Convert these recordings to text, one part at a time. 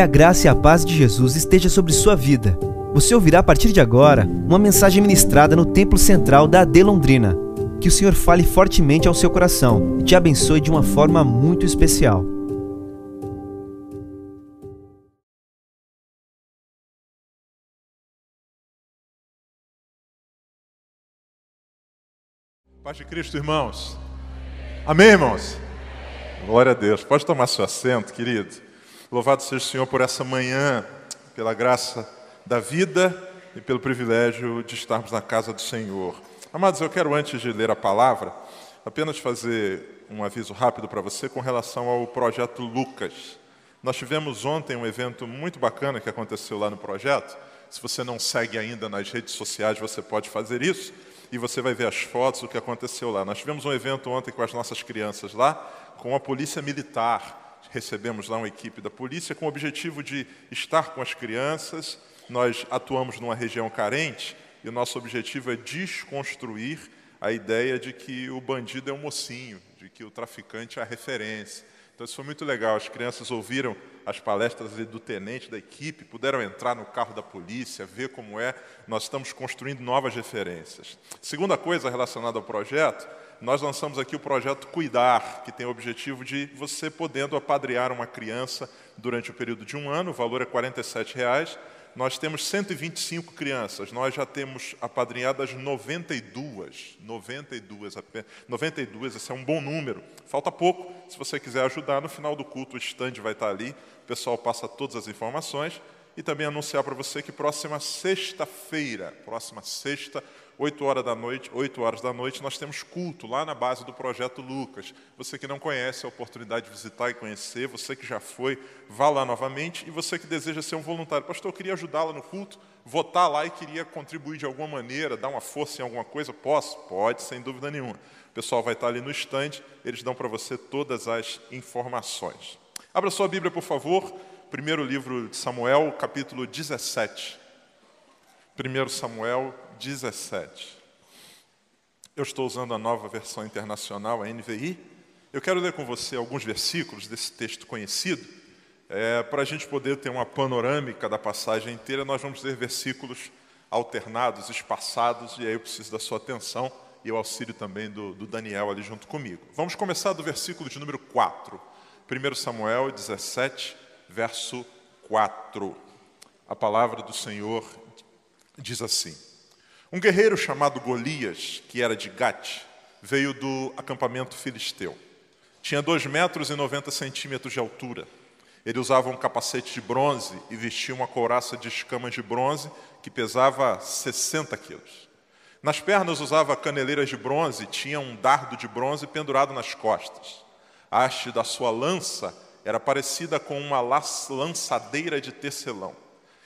Que a graça e a paz de Jesus esteja sobre sua vida. Você ouvirá a partir de agora uma mensagem ministrada no Templo Central da AD Londrina. Que o Senhor fale fortemente ao seu coração e te abençoe de uma forma muito especial. Paz de Cristo, irmãos. Amém, irmãos? Glória a Deus. Pode tomar seu assento, querido. Louvado seja o Senhor por essa manhã, pela graça da vida e pelo privilégio de estarmos na casa do Senhor. Amados, eu quero, antes de ler a palavra, apenas fazer um aviso rápido para você com relação ao projeto Lucas. Nós tivemos ontem um evento muito bacana que aconteceu lá no projeto. Se você não segue ainda nas redes sociais, você pode fazer isso e você vai ver as fotos do que aconteceu lá. Nós tivemos um evento ontem com as nossas crianças lá, com a Polícia Militar. Recebemos lá uma equipe da polícia com o objetivo de estar com as crianças. Nós atuamos numa região carente e o nosso objetivo é desconstruir a ideia de que o bandido é um mocinho, de que o traficante é a referência. Então isso foi muito legal. As crianças ouviram as palestras do tenente da equipe, puderam entrar no carro da polícia, ver como é. Nós estamos construindo novas referências. Segunda coisa relacionada ao projeto, nós lançamos aqui o projeto Cuidar, que tem o objetivo de você podendo apadrear uma criança durante o período de um ano, o valor é 47 reais, nós temos 125 crianças, nós já temos apadrinhadas 92. 92, 92, esse é um bom número. Falta pouco, se você quiser ajudar, no final do culto o stand vai estar ali, o pessoal passa todas as informações. E também anunciar para você que próxima sexta-feira, próxima sexta, 8 horas da noite, 8 horas da noite, nós temos culto lá na base do projeto Lucas. Você que não conhece, a oportunidade de visitar e conhecer, você que já foi, vá lá novamente e você que deseja ser um voluntário. Pastor, eu queria ajudá-la no culto, votar lá e queria contribuir de alguma maneira, dar uma força em alguma coisa, posso? Pode, sem dúvida nenhuma. O pessoal vai estar ali no stand, eles dão para você todas as informações. Abra sua Bíblia, por favor, primeiro livro de Samuel, capítulo 17. 1 Samuel 17. Eu estou usando a nova versão internacional, a NVI. Eu quero ler com você alguns versículos desse texto conhecido. É, para a gente poder ter uma panorâmica da passagem inteira, nós vamos ler versículos alternados, espaçados, e aí eu preciso da sua atenção e o auxílio também do, do Daniel ali junto comigo. Vamos começar do versículo de número 4. 1 Samuel 17, verso 4. A palavra do Senhor diz assim: um guerreiro chamado Golias, que era de Gate, veio do acampamento filisteu. Tinha 2 metros e 90 centímetros de altura. Ele usava um capacete de bronze e vestia uma couraça de escamas de bronze que pesava 60 quilos. Nas pernas usava caneleiras de bronze e tinha um dardo de bronze pendurado nas costas. A haste da sua lança era parecida com uma lançadeira de tecelão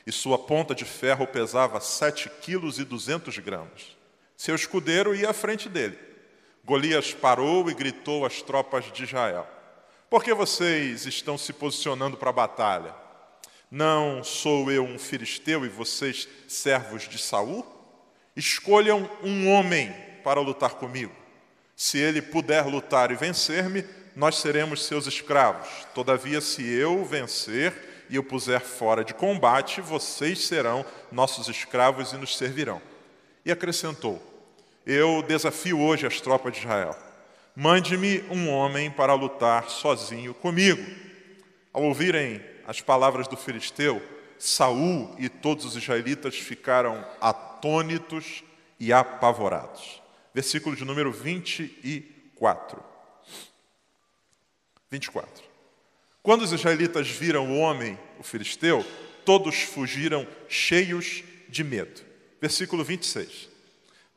e sua ponta de ferro pesava sete quilos e duzentos gramas. Seu escudeiro ia à frente dele. Golias parou e gritou às tropas de Israel: Por que vocês estão se posicionando para a batalha? Não sou eu um filisteu e vocês servos de Saul? Escolham um homem para lutar comigo. Se ele puder lutar e vencer-me, nós seremos seus escravos. Todavia, se eu vencer, e o puser fora de combate, vocês serão nossos escravos e nos servirão. E acrescentou: Eu desafio hoje as tropas de Israel. Mande-me um homem para lutar sozinho comigo. Ao ouvirem as palavras do filisteu, Saul e todos os israelitas ficaram atônitos e apavorados. Versículo de número 24. 24. Quando os israelitas viram o homem, o filisteu, todos fugiram cheios de medo. Versículo 26.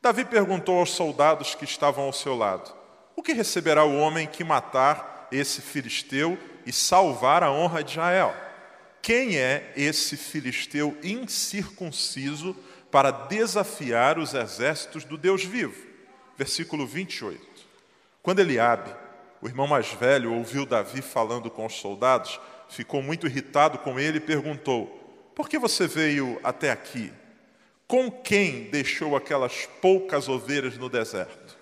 Davi perguntou aos soldados que estavam ao seu lado: O que receberá o homem que matar esse filisteu e salvar a honra de Israel? Quem é esse filisteu incircunciso para desafiar os exércitos do Deus vivo? Versículo 28. Quando Eliabe, o irmão mais velho ouviu Davi falando com os soldados, ficou muito irritado com ele e perguntou: Por que você veio até aqui? Com quem deixou aquelas poucas ovelhas no deserto?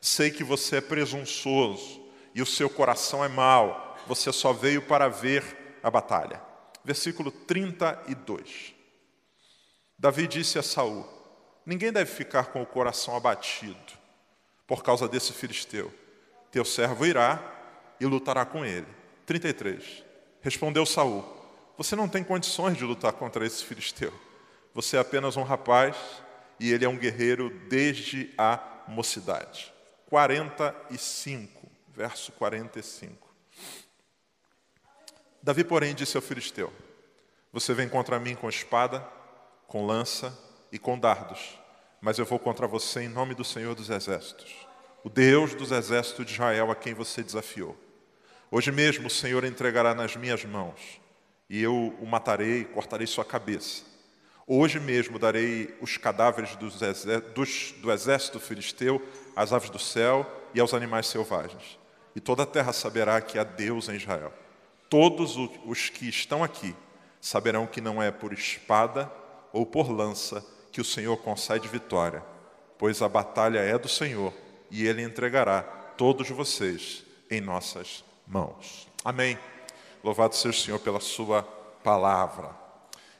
Sei que você é presunçoso e o seu coração é mau, você só veio para ver a batalha. versículo 32. Davi disse a Saul: Ninguém deve ficar com o coração abatido por causa desse filisteu. Teu servo irá e lutará com ele. 33. Respondeu Saul: Você não tem condições de lutar contra esse filisteu. Você é apenas um rapaz e ele é um guerreiro desde a mocidade. 45, verso 45. Davi, porém, disse ao filisteu: Você vem contra mim com espada, com lança e com dardos, mas eu vou contra você em nome do Senhor dos Exércitos, o Deus dos exércitos de Israel a quem você desafiou. Hoje mesmo o Senhor entregará nas minhas mãos, e eu o matarei cortarei sua cabeça Hoje mesmo darei os cadáveres dos, dos, do exército filisteu às aves do céu e aos animais selvagens. E toda a terra saberá que há Deus em Israel. Todos os que estão aqui saberão que não é por espada ou por lança que o Senhor concede vitória, pois a batalha é do Senhor e ele entregará todos vocês em nossas mãos. Amém. Louvado seja o Senhor pela sua palavra.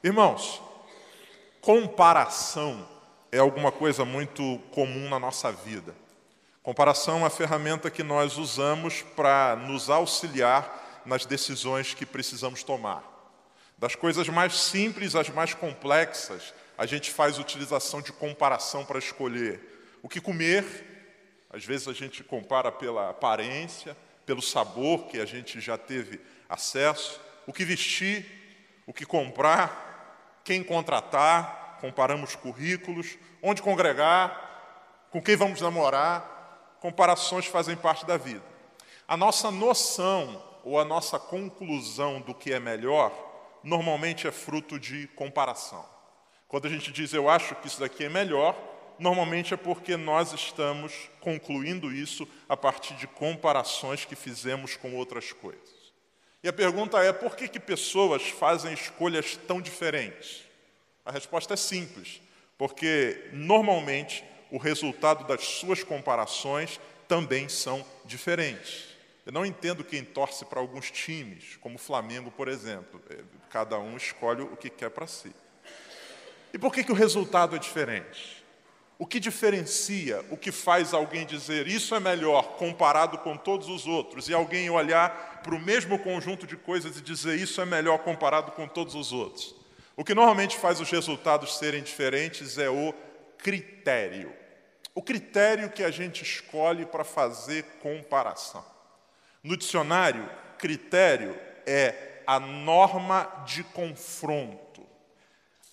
Irmãos, comparação é alguma coisa muito comum na nossa vida. Comparação é uma ferramenta que nós usamos para nos auxiliar nas decisões que precisamos tomar. Das coisas mais simples às mais complexas, a gente faz utilização de comparação para escolher o que comer. Às vezes a gente compara pela aparência, pelo sabor que a gente já teve acesso, o que vestir, o que comprar, quem contratar, comparamos currículos, onde congregar, com quem vamos namorar. Comparações fazem parte da vida. A nossa noção ou a nossa conclusão do que é melhor normalmente é fruto de comparação. Quando a gente diz eu acho que isso daqui é melhor, normalmente é porque nós estamos concluindo isso a partir de comparações que fizemos com outras coisas. E a pergunta é: por que, que pessoas fazem escolhas tão diferentes? A resposta é simples, porque normalmente o resultado das suas comparações também são diferentes. Eu não entendo quem torce para alguns times, como o Flamengo, por exemplo. É, cada um escolhe o que quer para si. E por que, que o resultado é diferente? O que diferencia, o que faz alguém dizer isso é melhor comparado com todos os outros, e alguém olhar para o mesmo conjunto de coisas e dizer isso é melhor comparado com todos os outros? O que normalmente faz os resultados serem diferentes é o critério. O critério que a gente escolhe para fazer comparação. No dicionário, critério é a norma de confronto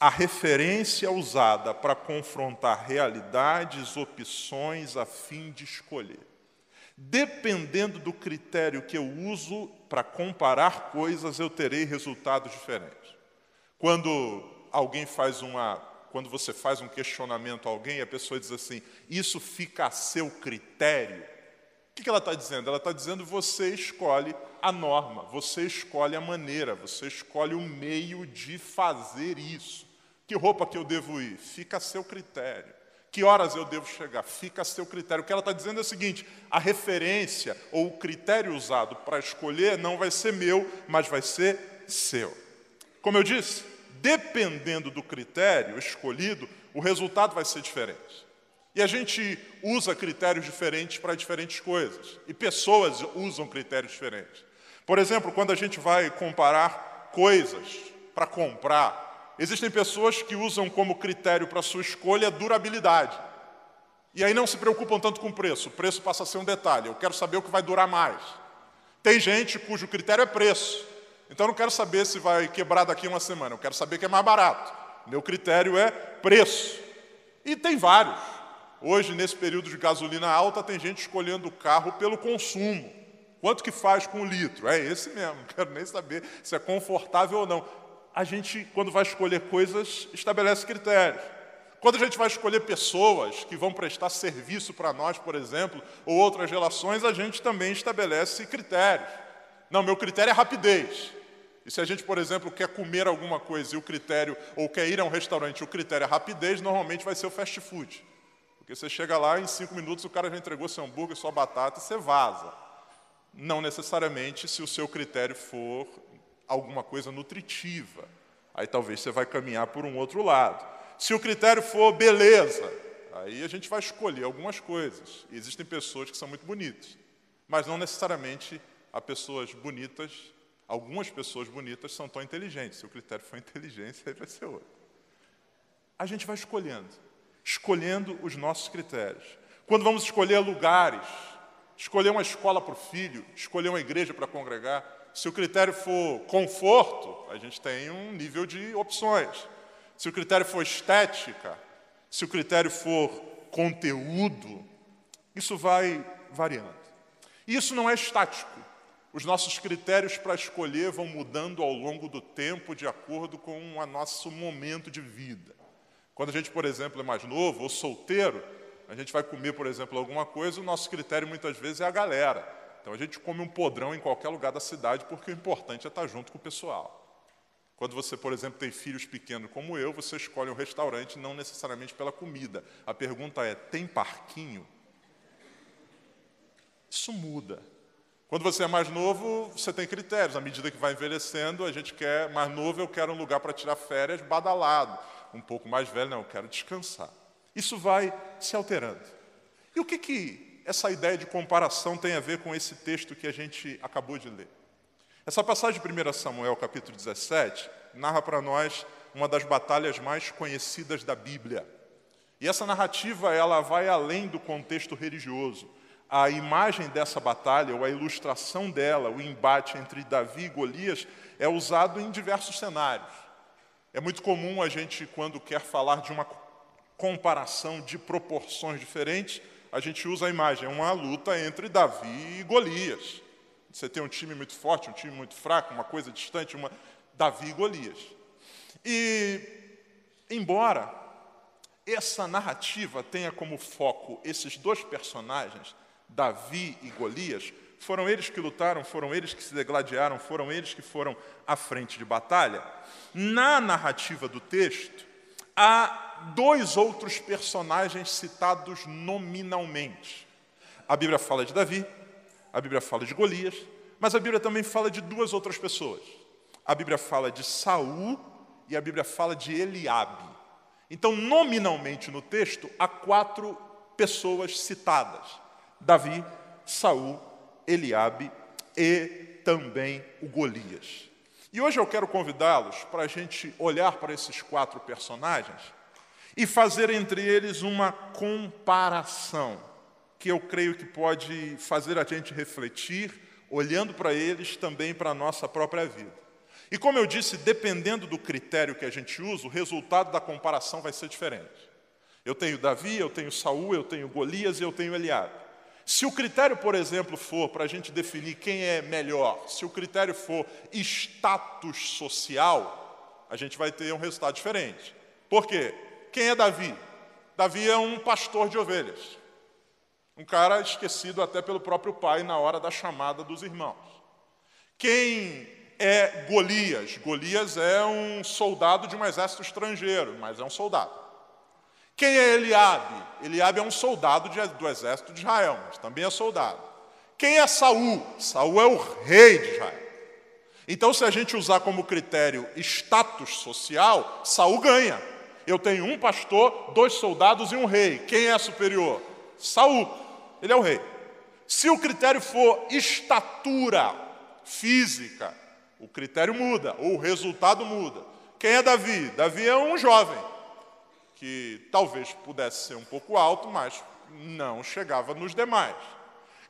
a referência usada para confrontar realidades, opções a fim de escolher. Dependendo do critério que eu uso para comparar coisas, eu terei resultados diferentes. Quando alguém faz uma, quando você faz um questionamento a alguém, a pessoa diz assim: "Isso fica a seu critério". O que ela está dizendo? Ela está dizendo você escolhe a norma, você escolhe a maneira, você escolhe o meio de fazer isso. Que roupa que eu devo ir? Fica a seu critério. Que horas eu devo chegar? Fica a seu critério. O que ela está dizendo é o seguinte: a referência ou o critério usado para escolher não vai ser meu, mas vai ser seu. Como eu disse, dependendo do critério escolhido, o resultado vai ser diferente. E a gente usa critérios diferentes para diferentes coisas. E pessoas usam critérios diferentes. Por exemplo, quando a gente vai comparar coisas para comprar, Existem pessoas que usam como critério para sua escolha durabilidade. E aí não se preocupam tanto com o preço. O preço passa a ser um detalhe. Eu quero saber o que vai durar mais. Tem gente cujo critério é preço. Então eu não quero saber se vai quebrar daqui uma semana. Eu quero saber que é mais barato. Meu critério é preço. E tem vários. Hoje, nesse período de gasolina alta, tem gente escolhendo o carro pelo consumo. Quanto que faz com o litro? É esse mesmo. Não quero nem saber se é confortável ou não a gente, quando vai escolher coisas, estabelece critérios. Quando a gente vai escolher pessoas que vão prestar serviço para nós, por exemplo, ou outras relações, a gente também estabelece critérios. Não, meu critério é rapidez. E se a gente, por exemplo, quer comer alguma coisa e o critério, ou quer ir a um restaurante, o critério é rapidez, normalmente vai ser o fast food. Porque você chega lá, em cinco minutos o cara já entregou seu hambúrguer, sua batata e você vaza. Não necessariamente se o seu critério for alguma coisa nutritiva, aí talvez você vai caminhar por um outro lado. Se o critério for beleza, aí a gente vai escolher algumas coisas. E existem pessoas que são muito bonitas, mas não necessariamente há pessoas bonitas, algumas pessoas bonitas são tão inteligentes. Se o critério for inteligência, aí vai ser outro. A gente vai escolhendo, escolhendo os nossos critérios. Quando vamos escolher lugares, escolher uma escola para o filho, escolher uma igreja para congregar, se o critério for conforto, a gente tem um nível de opções. Se o critério for estética, se o critério for conteúdo, isso vai variando. E isso não é estático. Os nossos critérios para escolher vão mudando ao longo do tempo, de acordo com o nosso momento de vida. Quando a gente, por exemplo, é mais novo ou solteiro, a gente vai comer, por exemplo, alguma coisa, o nosso critério muitas vezes é a galera. Então a gente come um podrão em qualquer lugar da cidade, porque o importante é estar junto com o pessoal. Quando você, por exemplo, tem filhos pequenos como eu, você escolhe um restaurante não necessariamente pela comida. A pergunta é: tem parquinho? Isso muda. Quando você é mais novo, você tem critérios. À medida que vai envelhecendo, a gente quer, mais novo, eu quero um lugar para tirar férias badalado. Um pouco mais velho, não, eu quero descansar. Isso vai se alterando. E o que, que essa ideia de comparação tem a ver com esse texto que a gente acabou de ler? Essa passagem de 1 Samuel, capítulo 17, narra para nós uma das batalhas mais conhecidas da Bíblia. E essa narrativa ela vai além do contexto religioso a imagem dessa batalha, ou a ilustração dela, o embate entre Davi e Golias, é usado em diversos cenários. É muito comum a gente, quando quer falar de uma comparação de proporções diferentes, a gente usa a imagem, é uma luta entre Davi e Golias. Você tem um time muito forte, um time muito fraco, uma coisa distante, uma Davi e Golias. E embora essa narrativa tenha como foco esses dois personagens, Davi e Golias, foram eles que lutaram, foram eles que se degladiaram, foram eles que foram à frente de batalha. Na narrativa do texto, há dois outros personagens citados nominalmente. A Bíblia fala de Davi, a Bíblia fala de Golias, mas a Bíblia também fala de duas outras pessoas. A Bíblia fala de Saul e a Bíblia fala de Eliabe. Então, nominalmente no texto, há quatro pessoas citadas. Davi, Saul, Eliabe e também o Golias. E hoje eu quero convidá-los para a gente olhar para esses quatro personagens e fazer entre eles uma comparação, que eu creio que pode fazer a gente refletir, olhando para eles também para a nossa própria vida. E como eu disse, dependendo do critério que a gente usa, o resultado da comparação vai ser diferente. Eu tenho Davi, eu tenho Saul, eu tenho Golias e eu tenho Eliabe. Se o critério, por exemplo, for para a gente definir quem é melhor, se o critério for status social, a gente vai ter um resultado diferente. Por quê? Quem é Davi? Davi é um pastor de ovelhas. Um cara esquecido até pelo próprio pai na hora da chamada dos irmãos. Quem é Golias? Golias é um soldado de um exército estrangeiro, mas é um soldado. Quem é Eliabe? Eliabe é um soldado de, do exército de Israel, mas também é soldado. Quem é Saul? Saul é o rei de Israel. Então, se a gente usar como critério status social, Saul ganha. Eu tenho um pastor, dois soldados e um rei. Quem é superior? Saul. Ele é o rei. Se o critério for estatura física, o critério muda, ou o resultado muda. Quem é Davi? Davi é um jovem que talvez pudesse ser um pouco alto, mas não chegava nos demais.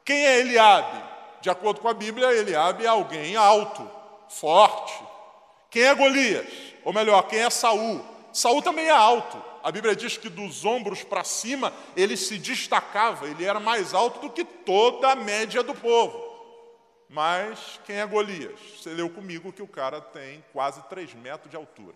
Quem é Eliabe? De acordo com a Bíblia, Eliabe é alguém alto, forte. Quem é Golias? Ou melhor, quem é Saul? Saul também é alto. A Bíblia diz que dos ombros para cima ele se destacava, ele era mais alto do que toda a média do povo. Mas quem é Golias? Você leu comigo que o cara tem quase 3 metros de altura.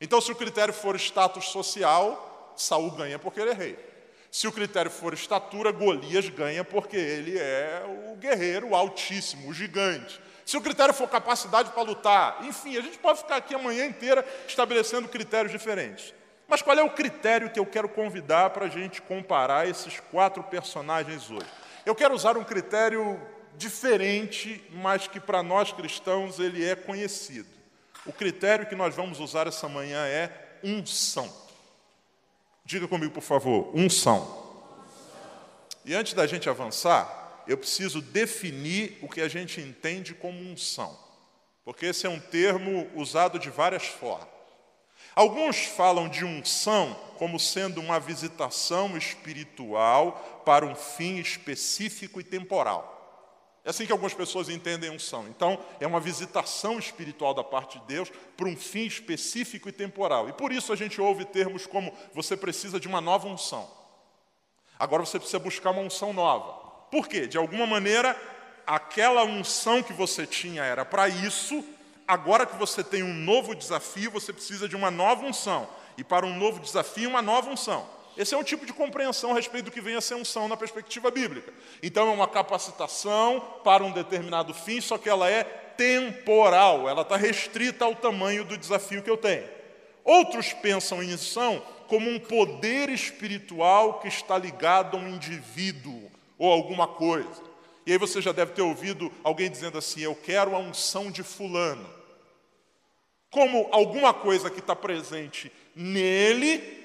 Então, se o critério for status social, Saul ganha porque ele é rei. Se o critério for estatura, Golias ganha porque ele é o guerreiro o altíssimo, o gigante. Se o critério for capacidade para lutar, enfim, a gente pode ficar aqui a manhã inteira estabelecendo critérios diferentes. Mas qual é o critério que eu quero convidar para a gente comparar esses quatro personagens hoje? Eu quero usar um critério diferente, mas que para nós cristãos ele é conhecido. O critério que nós vamos usar essa manhã é unção. Diga comigo, por favor, unção. E antes da gente avançar, eu preciso definir o que a gente entende como unção, porque esse é um termo usado de várias formas. Alguns falam de unção como sendo uma visitação espiritual para um fim específico e temporal. É assim que algumas pessoas entendem unção. Então, é uma visitação espiritual da parte de Deus para um fim específico e temporal. E por isso a gente ouve termos como você precisa de uma nova unção. Agora você precisa buscar uma unção nova. Por quê? De alguma maneira, aquela unção que você tinha era para isso, agora que você tem um novo desafio, você precisa de uma nova unção. E para um novo desafio, uma nova unção. Esse é um tipo de compreensão a respeito do que vem a ser unção na perspectiva bíblica. Então, é uma capacitação para um determinado fim, só que ela é temporal, ela está restrita ao tamanho do desafio que eu tenho. Outros pensam em unção como um poder espiritual que está ligado a um indivíduo ou alguma coisa. E aí você já deve ter ouvido alguém dizendo assim: Eu quero a unção de Fulano. Como alguma coisa que está presente nele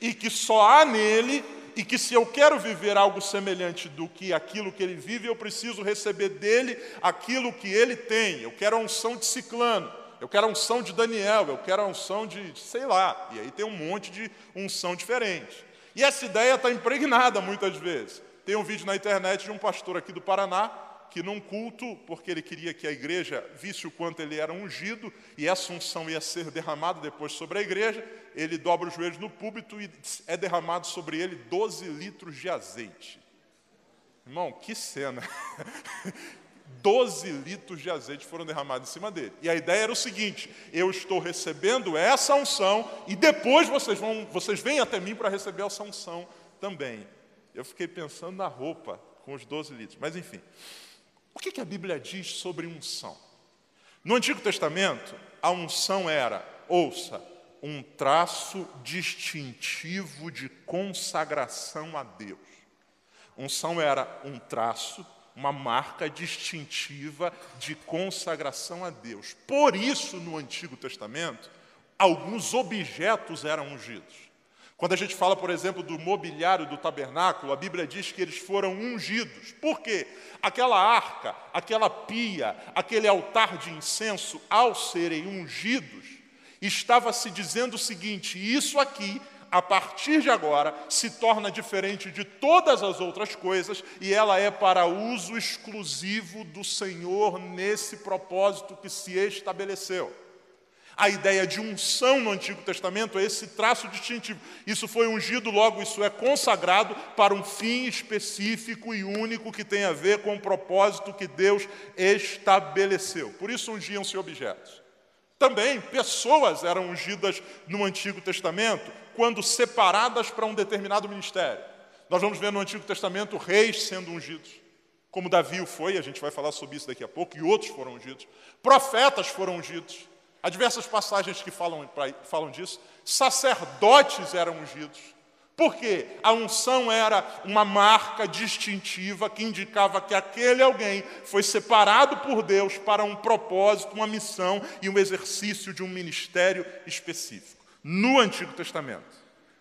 e que só há nele, e que se eu quero viver algo semelhante do que aquilo que ele vive, eu preciso receber dele aquilo que ele tem. Eu quero a unção de Ciclano, eu quero a unção de Daniel, eu quero a unção de, sei lá. E aí tem um monte de unção diferente. E essa ideia está impregnada muitas vezes. Tem um vídeo na internet de um pastor aqui do Paraná que num culto, porque ele queria que a igreja visse o quanto ele era ungido, e essa unção ia ser derramada depois sobre a igreja, ele dobra os joelhos no púlpito e é derramado sobre ele 12 litros de azeite. Irmão, que cena! 12 litros de azeite foram derramados em cima dele. E a ideia era o seguinte: eu estou recebendo essa unção e depois vocês vão, vocês vêm até mim para receber essa unção também. Eu fiquei pensando na roupa com os 12 litros, mas enfim. O que, que a Bíblia diz sobre unção? No Antigo Testamento, a unção era, ouça, um traço distintivo de consagração a Deus. Unção era um traço, uma marca distintiva de consagração a Deus. Por isso, no Antigo Testamento, alguns objetos eram ungidos. Quando a gente fala, por exemplo, do mobiliário do tabernáculo, a Bíblia diz que eles foram ungidos. Por quê? Aquela arca, aquela pia, aquele altar de incenso, ao serem ungidos, estava se dizendo o seguinte: isso aqui, a partir de agora, se torna diferente de todas as outras coisas e ela é para uso exclusivo do Senhor nesse propósito que se estabeleceu. A ideia de unção no Antigo Testamento é esse traço distintivo. Isso foi ungido, logo isso é consagrado para um fim específico e único que tem a ver com o propósito que Deus estabeleceu. Por isso ungiam-se objetos. Também pessoas eram ungidas no Antigo Testamento quando separadas para um determinado ministério. Nós vamos ver no Antigo Testamento reis sendo ungidos, como Davi o foi, a gente vai falar sobre isso daqui a pouco, e outros foram ungidos. Profetas foram ungidos. Há diversas passagens que falam, falam disso. Sacerdotes eram ungidos. Porque a unção era uma marca distintiva que indicava que aquele alguém foi separado por Deus para um propósito, uma missão e um exercício de um ministério específico. No Antigo Testamento.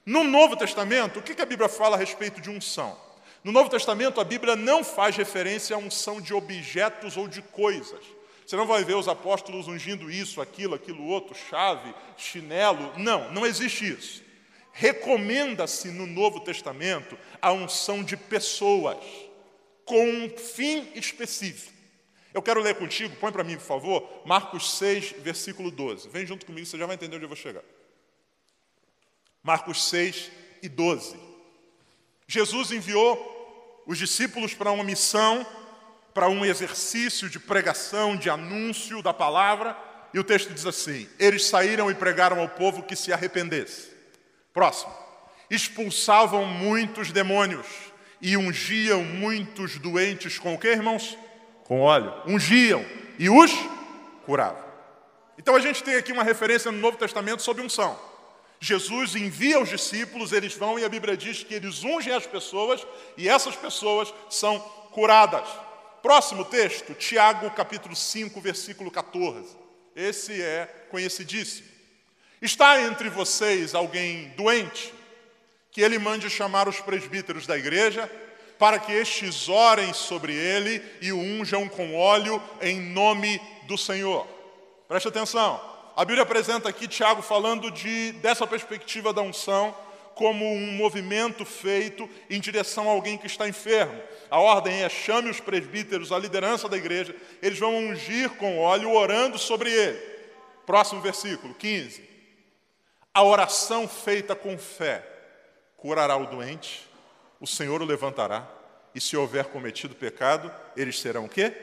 No Novo Testamento, o que a Bíblia fala a respeito de unção? No Novo Testamento, a Bíblia não faz referência à unção de objetos ou de coisas. Você não vai ver os apóstolos ungindo isso, aquilo, aquilo outro, chave, chinelo. Não, não existe isso. Recomenda-se no Novo Testamento a unção de pessoas, com um fim específico. Eu quero ler contigo, põe para mim, por favor, Marcos 6, versículo 12. Vem junto comigo, você já vai entender onde eu vou chegar. Marcos 6 e 12. Jesus enviou os discípulos para uma missão para um exercício de pregação, de anúncio da palavra, e o texto diz assim: Eles saíram e pregaram ao povo que se arrependesse. Próximo. Expulsavam muitos demônios e ungiam muitos doentes com o que, irmãos? Com óleo. Ungiam e os curavam. Então a gente tem aqui uma referência no Novo Testamento sobre unção. Jesus envia os discípulos, eles vão e a Bíblia diz que eles ungem as pessoas e essas pessoas são curadas. Próximo texto, Tiago capítulo 5, versículo 14. Esse é conhecidíssimo. Está entre vocês alguém doente? Que ele mande chamar os presbíteros da igreja, para que estes orem sobre ele e o unjam com óleo em nome do Senhor. Preste atenção. A Bíblia apresenta aqui Tiago falando de, dessa perspectiva da unção como um movimento feito em direção a alguém que está enfermo. A ordem é: chame os presbíteros, a liderança da igreja, eles vão ungir com óleo, orando sobre ele. Próximo versículo, 15. A oração feita com fé curará o doente, o Senhor o levantará, e se houver cometido pecado, eles serão o quê?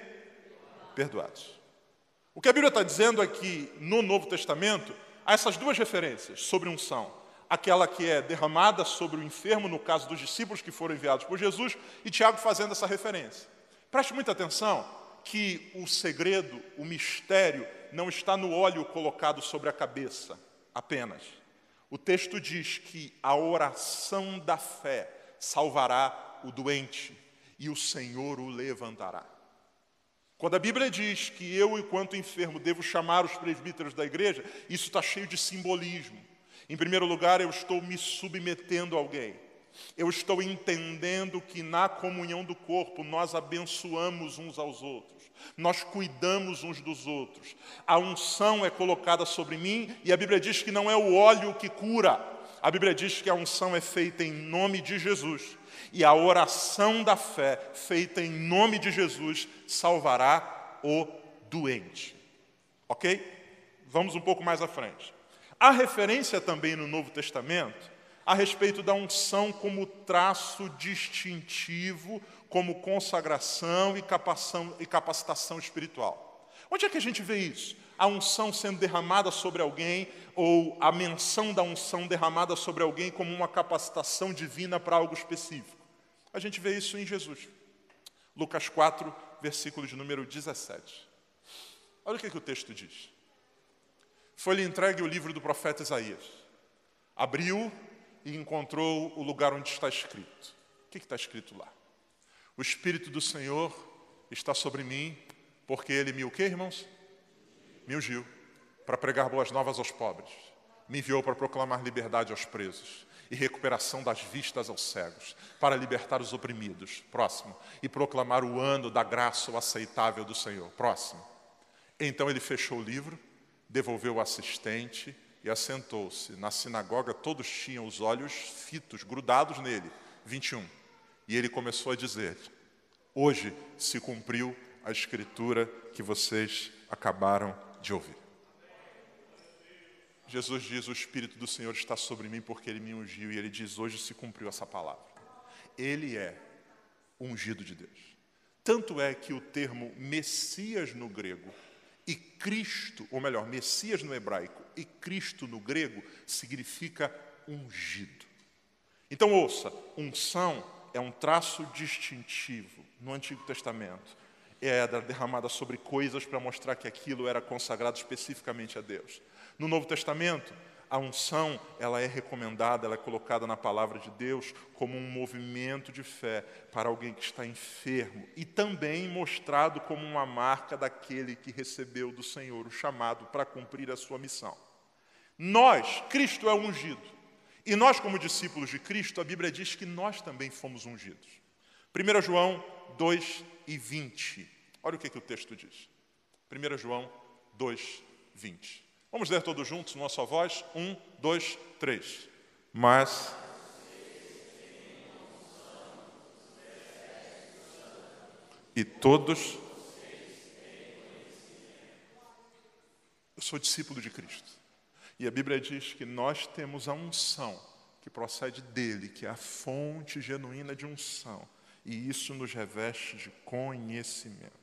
Perdoados. O que a Bíblia está dizendo aqui no Novo Testamento, há essas duas referências sobre unção aquela que é derramada sobre o enfermo, no caso dos discípulos que foram enviados por Jesus, e Tiago fazendo essa referência. Preste muita atenção que o segredo, o mistério, não está no óleo colocado sobre a cabeça apenas. O texto diz que a oração da fé salvará o doente e o Senhor o levantará. Quando a Bíblia diz que eu, enquanto enfermo, devo chamar os presbíteros da igreja, isso está cheio de simbolismo. Em primeiro lugar, eu estou me submetendo a alguém. Eu estou entendendo que na comunhão do corpo nós abençoamos uns aos outros, nós cuidamos uns dos outros. A unção é colocada sobre mim e a Bíblia diz que não é o óleo que cura, a Bíblia diz que a unção é feita em nome de Jesus e a oração da fé feita em nome de Jesus salvará o doente. Ok? Vamos um pouco mais à frente. Há referência também no Novo Testamento a respeito da unção como traço distintivo, como consagração e capacitação espiritual. Onde é que a gente vê isso? A unção sendo derramada sobre alguém, ou a menção da unção derramada sobre alguém como uma capacitação divina para algo específico. A gente vê isso em Jesus. Lucas 4, versículo de número 17. Olha o que, que o texto diz. Foi-lhe entregue o livro do profeta Isaías. Abriu e encontrou o lugar onde está escrito. O que está escrito lá? O Espírito do Senhor está sobre mim, porque Ele me o quê, irmãos? Me ungiu para pregar boas novas aos pobres. Me enviou para proclamar liberdade aos presos e recuperação das vistas aos cegos, para libertar os oprimidos. Próximo. E proclamar o ano da graça aceitável do Senhor. Próximo. Então ele fechou o livro devolveu o assistente e assentou-se. Na sinagoga, todos tinham os olhos fitos, grudados nele. 21. E ele começou a dizer: Hoje se cumpriu a escritura que vocês acabaram de ouvir. Jesus diz: O Espírito do Senhor está sobre mim porque ele me ungiu. E ele diz: Hoje se cumpriu essa palavra. Ele é ungido de Deus. Tanto é que o termo Messias no grego e Cristo, ou melhor, Messias no hebraico e Cristo no grego, significa ungido. Então ouça, unção é um traço distintivo no Antigo Testamento. É derramada sobre coisas para mostrar que aquilo era consagrado especificamente a Deus. No Novo Testamento, a unção, ela é recomendada, ela é colocada na palavra de Deus como um movimento de fé para alguém que está enfermo e também mostrado como uma marca daquele que recebeu do Senhor o chamado para cumprir a sua missão. Nós, Cristo é ungido. E nós, como discípulos de Cristo, a Bíblia diz que nós também fomos ungidos. 1 João 2 e 20. Olha o que, que o texto diz. 1 João 2, 20. Vamos ler todos juntos, numa só voz? Um, dois, três. Mas. E todos. Eu sou discípulo de Cristo. E a Bíblia diz que nós temos a unção que procede dele, que é a fonte genuína de unção. E isso nos reveste de conhecimento.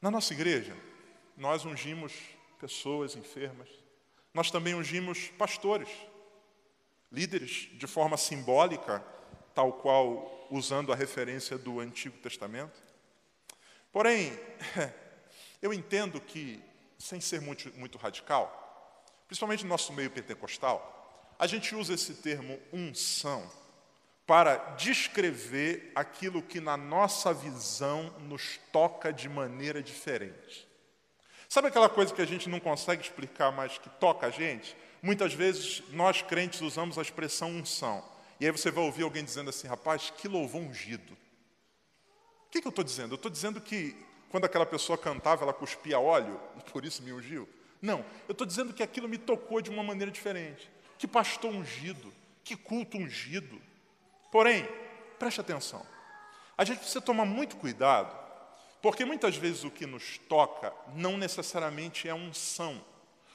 Na nossa igreja, nós ungimos pessoas enfermas. Nós também ungimos pastores, líderes de forma simbólica, tal qual usando a referência do Antigo Testamento. Porém, eu entendo que, sem ser muito, muito radical, principalmente no nosso meio pentecostal, a gente usa esse termo unção para descrever aquilo que na nossa visão nos toca de maneira diferente. Sabe aquela coisa que a gente não consegue explicar, mas que toca a gente? Muitas vezes nós crentes usamos a expressão unção. E aí você vai ouvir alguém dizendo assim, rapaz, que louvor ungido. O que, que eu estou dizendo? Eu estou dizendo que quando aquela pessoa cantava, ela cuspia óleo, e por isso me ungiu. Não, eu estou dizendo que aquilo me tocou de uma maneira diferente. Que pastor ungido, que culto ungido. Porém, preste atenção. A gente precisa tomar muito cuidado, porque muitas vezes o que nos toca não necessariamente é unção.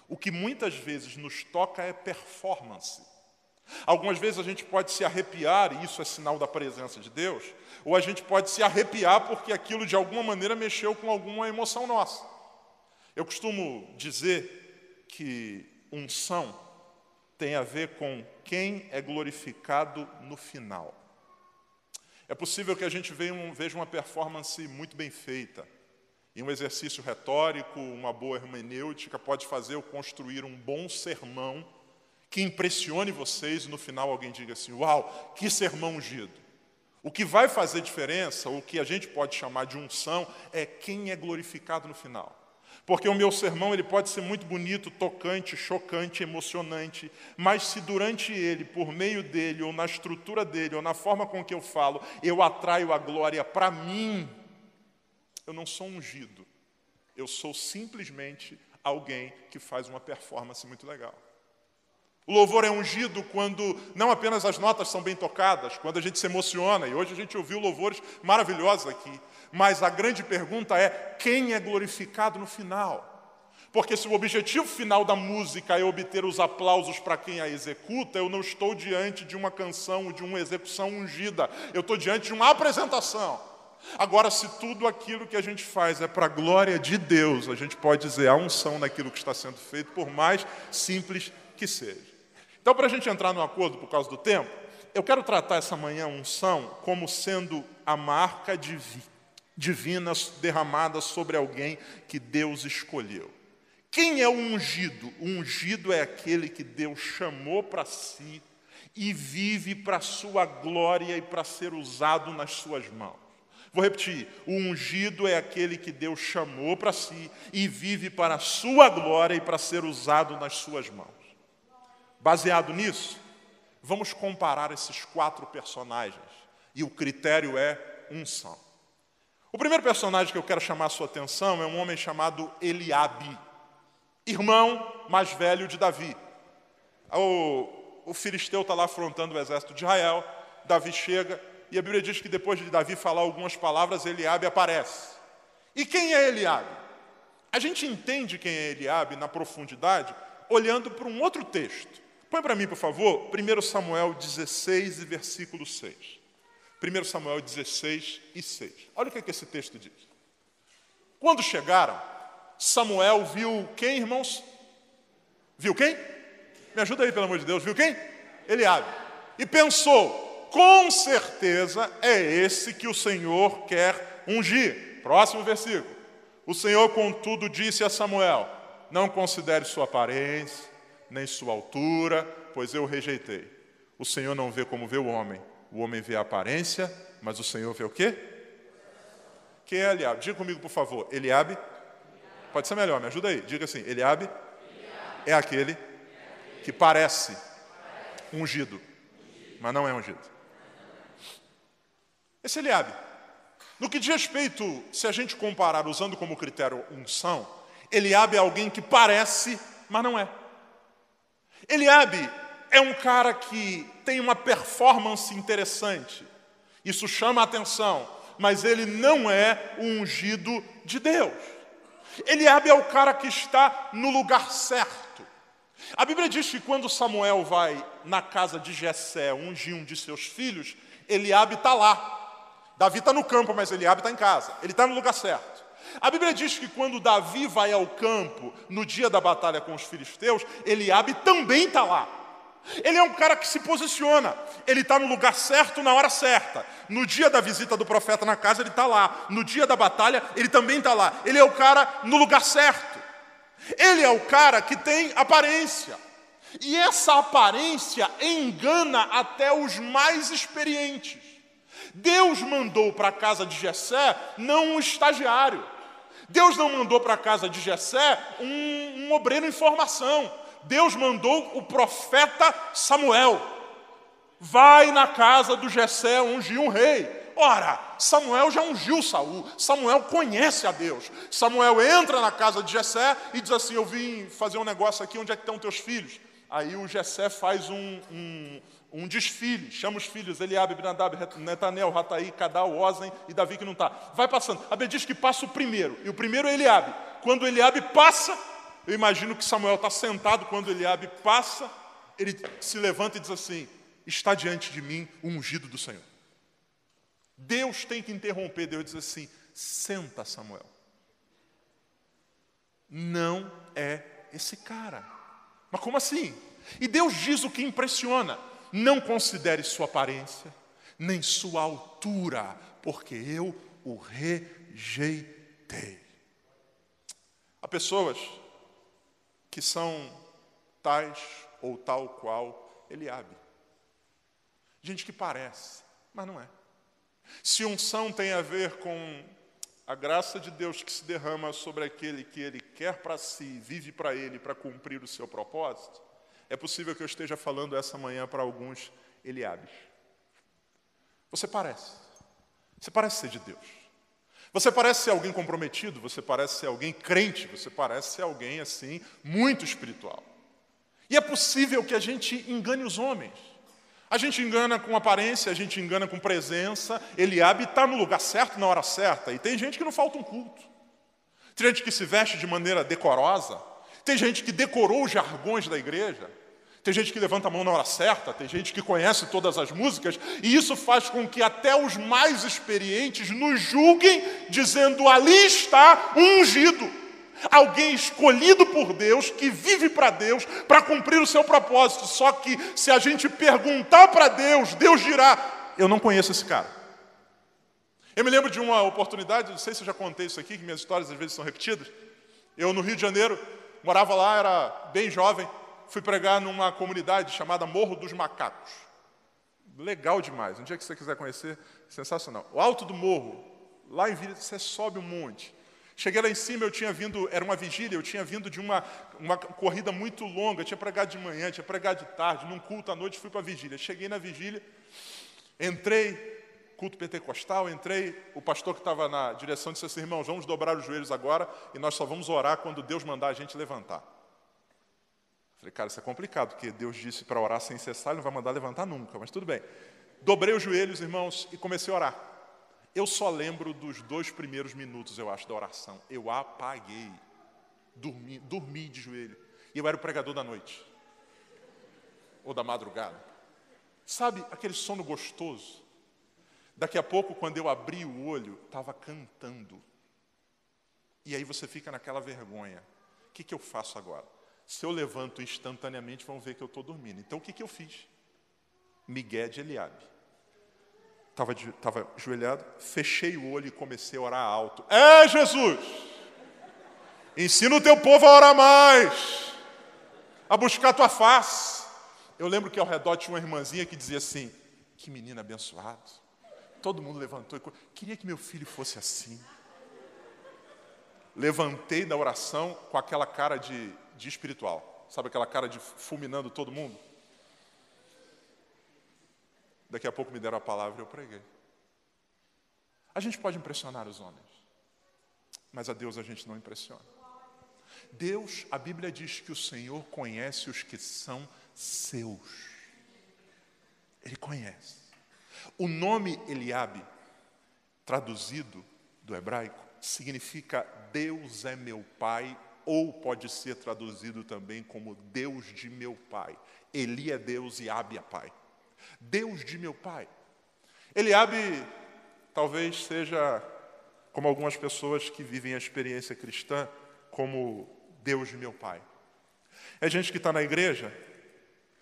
O que muitas vezes nos toca é performance. Algumas vezes a gente pode se arrepiar, e isso é sinal da presença de Deus, ou a gente pode se arrepiar porque aquilo de alguma maneira mexeu com alguma emoção nossa. Eu costumo dizer que unção tem a ver com quem é glorificado no final. É possível que a gente veja uma performance muito bem feita. E um exercício retórico, uma boa hermenêutica pode fazer eu construir um bom sermão que impressione vocês e no final alguém diga assim: Uau, que sermão ungido. O que vai fazer diferença, o que a gente pode chamar de unção, é quem é glorificado no final. Porque o meu sermão ele pode ser muito bonito, tocante, chocante, emocionante, mas se durante ele, por meio dele, ou na estrutura dele, ou na forma com que eu falo, eu atraio a glória para mim, eu não sou ungido. Eu sou simplesmente alguém que faz uma performance muito legal. O louvor é ungido quando não apenas as notas são bem tocadas, quando a gente se emociona, e hoje a gente ouviu louvores maravilhosos aqui, mas a grande pergunta é: quem é glorificado no final? Porque se o objetivo final da música é obter os aplausos para quem a executa, eu não estou diante de uma canção, de uma execução ungida, eu estou diante de uma apresentação. Agora, se tudo aquilo que a gente faz é para a glória de Deus, a gente pode dizer a unção naquilo que está sendo feito, por mais simples que seja. Então, para a gente entrar no acordo por causa do tempo, eu quero tratar essa manhã unção como sendo a marca divina divinas derramadas sobre alguém que Deus escolheu. Quem é o ungido? O ungido é aquele que Deus chamou para si e vive para sua glória e para ser usado nas suas mãos. Vou repetir: o ungido é aquele que Deus chamou para si e vive para a sua glória e para ser usado nas suas mãos. Baseado nisso, vamos comparar esses quatro personagens e o critério é unção. O primeiro personagem que eu quero chamar a sua atenção é um homem chamado Eliabe, irmão mais velho de Davi. O, o filisteu está lá afrontando o exército de Israel, Davi chega, e a Bíblia diz que depois de Davi falar algumas palavras, Eliabe aparece. E quem é Eliabe? A gente entende quem é Eliabe na profundidade olhando para um outro texto. Põe para mim, por favor, 1 Samuel 16, versículo 6. 1 Samuel 16 e 6. Olha o que, é que esse texto diz. Quando chegaram, Samuel viu quem, irmãos? Viu quem? Me ajuda aí, pelo amor de Deus. Viu quem? Eliabe. E pensou: com certeza é esse que o Senhor quer ungir. Próximo versículo. O Senhor, contudo, disse a Samuel: Não considere sua aparência, nem sua altura, pois eu o rejeitei. O Senhor não vê como vê o homem o homem vê a aparência, mas o Senhor vê o quê? Quem é Eliabe? Diga comigo, por favor. Eliabe? Pode ser melhor, me ajuda aí. Diga assim: Eliabe, é aquele que parece ungido, mas não é ungido. Esse Eliabe. No que diz respeito, se a gente comparar usando como critério unção, Eliabe é alguém que parece, mas não é. Eliabe é um cara que tem uma performance interessante. Isso chama a atenção, mas ele não é o ungido de Deus. Eliabe é o cara que está no lugar certo. A Bíblia diz que quando Samuel vai na casa de Jessé ungir um de seus filhos, Eliabe está lá. Davi está no campo, mas Eliabe está em casa. Ele está no lugar certo. A Bíblia diz que quando Davi vai ao campo no dia da batalha com os filisteus, Eliabe também está lá. Ele é um cara que se posiciona, ele está no lugar certo na hora certa. No dia da visita do profeta na casa, ele está lá. No dia da batalha, ele também está lá. Ele é o cara no lugar certo. Ele é o cara que tem aparência. E essa aparência engana até os mais experientes. Deus mandou para a casa de Jessé não um estagiário. Deus não mandou para a casa de Jessé um, um obreiro em formação. Deus mandou o profeta Samuel. Vai na casa do Jessé ungir um rei. Ora, Samuel já ungiu Saul. Samuel conhece a Deus. Samuel entra na casa de Jessé e diz assim: Eu vim fazer um negócio aqui, onde é que estão teus filhos? Aí o Jessé faz um, um, um desfile, chama os filhos, Eliabe, Abinadab, Netanel, Rataí, Cadal, Ozen e Davi que não está. Vai passando. A Bíblia diz que passa o primeiro, e o primeiro é Eliabe. Quando Eliabe passa, eu imagino que Samuel está sentado, quando Eliabe passa, ele se levanta e diz assim, está diante de mim o ungido do Senhor. Deus tem que interromper, Deus diz assim, senta Samuel. Não é esse cara. Mas como assim? E Deus diz o que impressiona: não considere sua aparência, nem sua altura, porque eu o rejeitei. Há pessoas que são tais ou tal qual Eliabe. Gente que parece, mas não é. Se unção tem a ver com a graça de Deus que se derrama sobre aquele que ele quer para si, vive para ele, para cumprir o seu propósito, é possível que eu esteja falando essa manhã para alguns Eliabes. Você parece. Você parece ser de Deus. Você parece ser alguém comprometido, você parece ser alguém crente, você parece ser alguém assim, muito espiritual. E é possível que a gente engane os homens. A gente engana com aparência, a gente engana com presença. Eliabe está no lugar certo, na hora certa. E tem gente que não falta um culto. Tem gente que se veste de maneira decorosa. Tem gente que decorou os jargões da igreja. Tem gente que levanta a mão na hora certa, tem gente que conhece todas as músicas, e isso faz com que até os mais experientes nos julguem, dizendo: ali está um ungido alguém escolhido por Deus, que vive para Deus, para cumprir o seu propósito. Só que se a gente perguntar para Deus, Deus dirá: Eu não conheço esse cara. Eu me lembro de uma oportunidade, não sei se eu já contei isso aqui, que minhas histórias às vezes são repetidas. Eu no Rio de Janeiro, morava lá, era bem jovem, fui pregar numa comunidade chamada Morro dos Macacos. Legal demais, um dia que você quiser conhecer, sensacional. O alto do morro, lá em Vila, você sobe um monte. Cheguei lá em cima, eu tinha vindo, era uma vigília, eu tinha vindo de uma, uma corrida muito longa, tinha pregado de manhã, tinha pregado de tarde, num culto à noite, fui para a vigília. Cheguei na vigília, entrei, culto pentecostal, entrei, o pastor que estava na direção disse assim, irmãos, vamos dobrar os joelhos agora e nós só vamos orar quando Deus mandar a gente levantar. Falei, cara, isso é complicado, porque Deus disse para orar sem cessar, Ele não vai mandar levantar nunca, mas tudo bem. Dobrei os joelhos, irmãos, e comecei a orar. Eu só lembro dos dois primeiros minutos, eu acho, da oração. Eu apaguei. Dormi, dormi de joelho. E eu era o pregador da noite. Ou da madrugada. Sabe aquele sono gostoso? Daqui a pouco, quando eu abri o olho, estava cantando. E aí você fica naquela vergonha. O que, que eu faço agora? Se eu levanto instantaneamente, vão ver que eu estou dormindo. Então o que, que eu fiz? Miguel de Eliabe estava estava ajoelhado, fechei o olho e comecei a orar alto. É Jesus! Ensina o teu povo a orar mais, a buscar a tua face. Eu lembro que ao redor tinha uma irmãzinha que dizia assim: Que menino abençoado. Todo mundo levantou e queria que meu filho fosse assim. Levantei da oração com aquela cara de, de espiritual, sabe aquela cara de fulminando todo mundo? Daqui a pouco me deram a palavra e eu preguei. A gente pode impressionar os homens, mas a Deus a gente não impressiona. Deus, a Bíblia diz que o Senhor conhece os que são seus. Ele conhece. O nome Eliabe, traduzido do hebraico, significa Deus é meu pai, ou pode ser traduzido também como Deus de meu pai. Eli é Deus e Abi é pai. Deus de meu pai. Eliabe talvez seja como algumas pessoas que vivem a experiência cristã como Deus de meu pai. É gente que está na igreja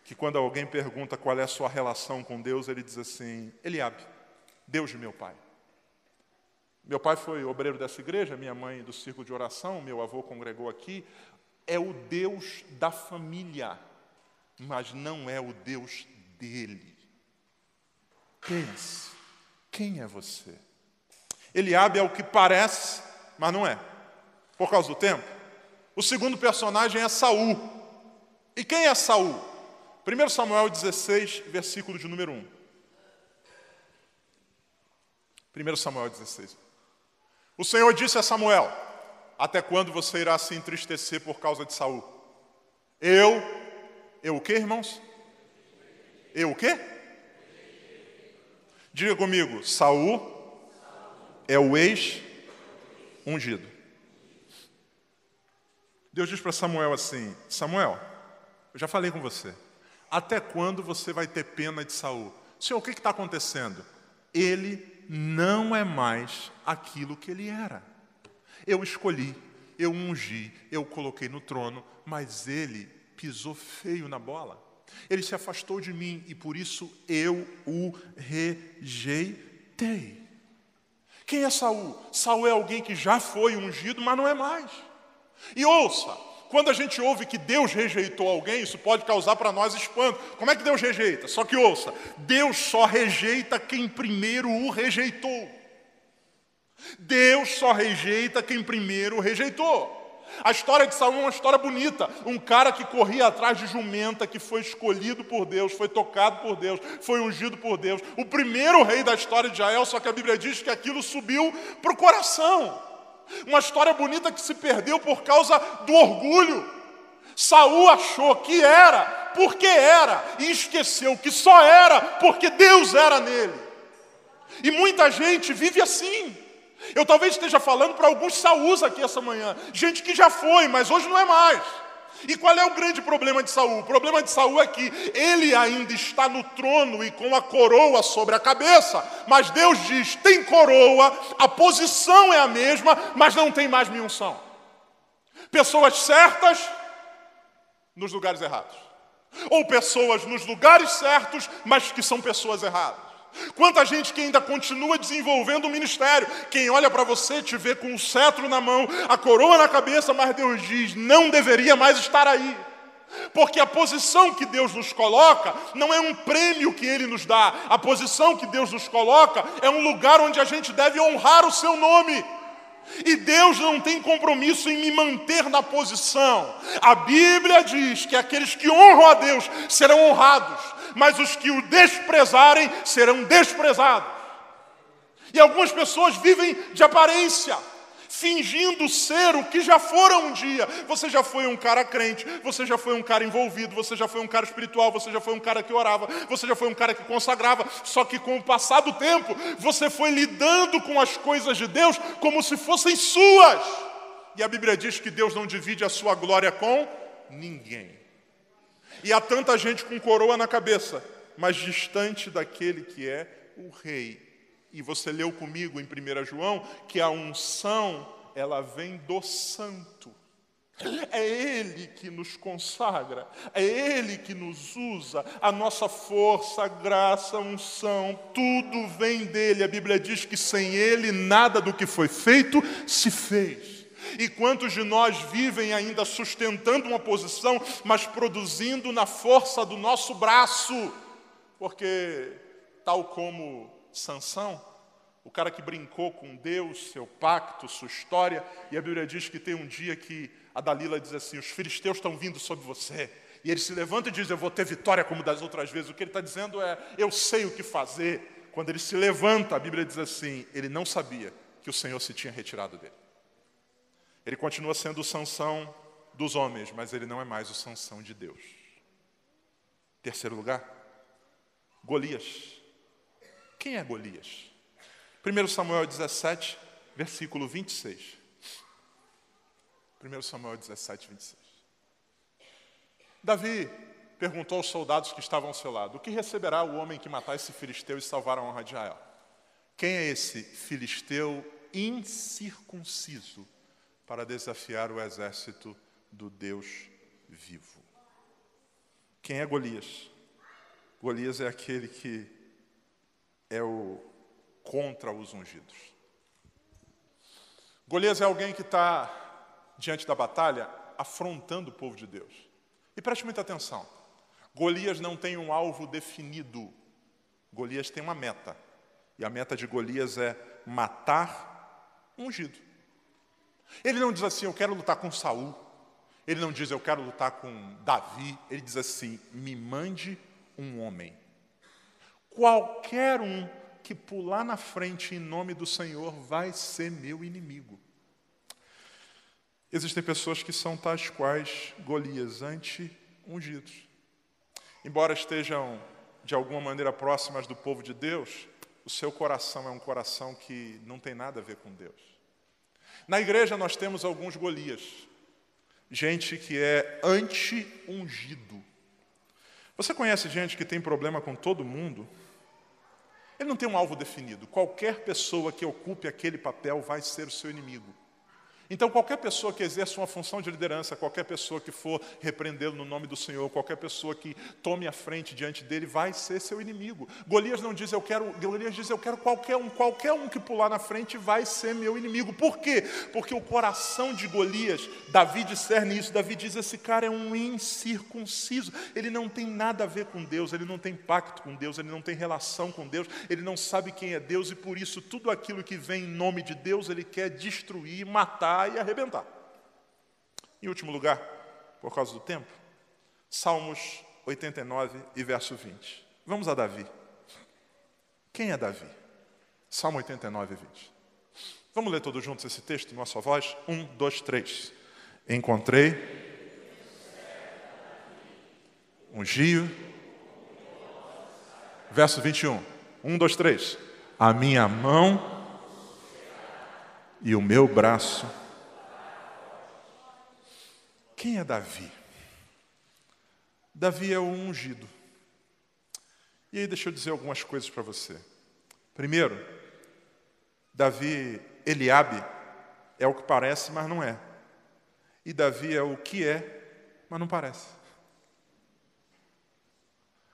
que quando alguém pergunta qual é a sua relação com Deus, ele diz assim: Eliabe, Deus de meu pai. Meu pai foi obreiro dessa igreja, minha mãe do círculo de oração, meu avô congregou aqui. É o Deus da família. mas não é o Deus dele. Pense, quem é você? Eliabe é o que parece, mas não é. Por causa do tempo. O segundo personagem é Saul. E quem é Saul? 1 Samuel 16, versículo de número 1. 1 Samuel 16. O Senhor disse a Samuel: Até quando você irá se entristecer por causa de Saul? Eu, eu o que, irmãos? Eu o quê? Diga comigo, Saul é o ex-ungido. Deus diz para Samuel assim: Samuel, eu já falei com você. Até quando você vai ter pena de Saul? Senhor, o que está acontecendo? Ele não é mais aquilo que ele era. Eu escolhi, eu ungi, eu coloquei no trono, mas ele pisou feio na bola. Ele se afastou de mim e por isso eu o rejeitei. Quem é Saul? Saul é alguém que já foi ungido, mas não é mais. E ouça, quando a gente ouve que Deus rejeitou alguém, isso pode causar para nós espanto. Como é que Deus rejeita? Só que ouça, Deus só rejeita quem primeiro o rejeitou. Deus só rejeita quem primeiro o rejeitou. A história de Saul é uma história bonita. Um cara que corria atrás de jumenta, que foi escolhido por Deus, foi tocado por Deus, foi ungido por Deus. O primeiro rei da história de Israel, só que a Bíblia diz que aquilo subiu para o coração. Uma história bonita que se perdeu por causa do orgulho. Saul achou que era porque era e esqueceu que só era porque Deus era nele. E muita gente vive assim. Eu talvez esteja falando para alguns Saús aqui essa manhã, gente que já foi, mas hoje não é mais. E qual é o grande problema de Saul? O problema de Saul é que ele ainda está no trono e com a coroa sobre a cabeça, mas Deus diz: tem coroa, a posição é a mesma, mas não tem mais minha unção. Pessoas certas nos lugares errados, ou pessoas nos lugares certos, mas que são pessoas erradas. Quanta gente que ainda continua desenvolvendo o ministério. Quem olha para você te vê com o cetro na mão, a coroa na cabeça, mas Deus diz: não deveria mais estar aí. Porque a posição que Deus nos coloca não é um prêmio que Ele nos dá, a posição que Deus nos coloca é um lugar onde a gente deve honrar o Seu nome. E Deus não tem compromisso em me manter na posição. A Bíblia diz que aqueles que honram a Deus serão honrados, mas os que o desprezarem serão desprezados. E algumas pessoas vivem de aparência, fingindo ser o que já foram um dia. Você já foi um cara crente, você já foi um cara envolvido, você já foi um cara espiritual, você já foi um cara que orava, você já foi um cara que consagrava, só que com o passar do tempo, você foi lidando com as coisas de Deus como se fossem suas. E a Bíblia diz que Deus não divide a sua glória com ninguém. E há tanta gente com coroa na cabeça, mas distante daquele que é o rei. E você leu comigo em 1 João que a unção, ela vem do santo. É Ele que nos consagra, é Ele que nos usa, a nossa força, a graça, a unção, tudo vem dele. A Bíblia diz que sem Ele nada do que foi feito se fez. E quantos de nós vivem ainda sustentando uma posição, mas produzindo na força do nosso braço? Porque, tal como Sansão, o cara que brincou com Deus, seu pacto, sua história, e a Bíblia diz que tem um dia que a Dalila diz assim: os filisteus estão vindo sobre você. E ele se levanta e diz: Eu vou ter vitória como das outras vezes. O que ele está dizendo é: Eu sei o que fazer. Quando ele se levanta, a Bíblia diz assim: Ele não sabia que o Senhor se tinha retirado dele. Ele continua sendo o Sansão dos homens, mas ele não é mais o Sansão de Deus. Terceiro lugar, Golias. Quem é Golias? 1 Samuel 17, versículo 26. 1 Samuel 17, 26. Davi perguntou aos soldados que estavam ao seu lado: O que receberá o homem que matar esse filisteu e salvar a honra de Israel? Quem é esse filisteu incircunciso para desafiar o exército do Deus vivo. Quem é Golias? Golias é aquele que é o contra os ungidos. Golias é alguém que está diante da batalha afrontando o povo de Deus. E preste muita atenção. Golias não tem um alvo definido. Golias tem uma meta. E a meta de Golias é matar ungido. Ele não diz assim, eu quero lutar com Saul. Ele não diz, eu quero lutar com Davi. Ele diz assim, me mande um homem. Qualquer um que pular na frente em nome do Senhor vai ser meu inimigo. Existem pessoas que são tais quais Golias, anti-ungidos. Embora estejam de alguma maneira próximas do povo de Deus, o seu coração é um coração que não tem nada a ver com Deus. Na igreja nós temos alguns Golias, gente que é anti-ungido. Você conhece gente que tem problema com todo mundo? Ele não tem um alvo definido. Qualquer pessoa que ocupe aquele papel vai ser o seu inimigo. Então, qualquer pessoa que exerça uma função de liderança, qualquer pessoa que for repreendê-lo no nome do Senhor, qualquer pessoa que tome a frente diante dele, vai ser seu inimigo. Golias não diz eu quero, Golias diz eu quero qualquer um, qualquer um que pular na frente vai ser meu inimigo. Por quê? Porque o coração de Golias, Davi discerne isso, Davi diz esse cara é um incircunciso, ele não tem nada a ver com Deus, ele não tem pacto com Deus, ele não tem relação com Deus, ele não sabe quem é Deus e por isso tudo aquilo que vem em nome de Deus ele quer destruir, matar e arrebentar. Em último lugar, por causa do tempo, Salmos 89 e verso 20. Vamos a Davi. Quem é Davi? Salmo 89 e 20. Vamos ler todos juntos esse texto, nossa voz? Um, dois, três. Encontrei um gio. Verso 21. Um, dois, três. A minha mão e o meu braço quem é Davi? Davi é o ungido. E aí deixa eu dizer algumas coisas para você. Primeiro, Davi, Eliabe, é o que parece, mas não é. E Davi é o que é, mas não parece.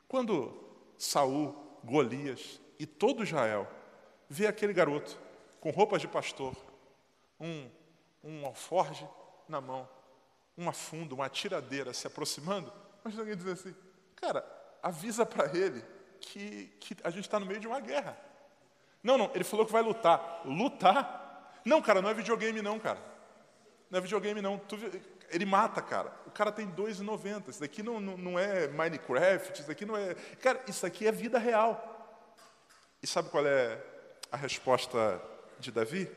Quando Saul, Golias e todo Israel vê aquele garoto com roupas de pastor, um, um alforge na mão, uma funda, uma tiradeira se aproximando, mas alguém diz assim, cara, avisa para ele que, que a gente está no meio de uma guerra. Não, não, ele falou que vai lutar. Lutar? Não, cara, não é videogame não, cara. Não é videogame não. Tu, ele mata, cara. O cara tem 2,90. Isso daqui não, não, não é Minecraft, isso daqui não é... Cara, isso aqui é vida real. E sabe qual é a resposta de Davi?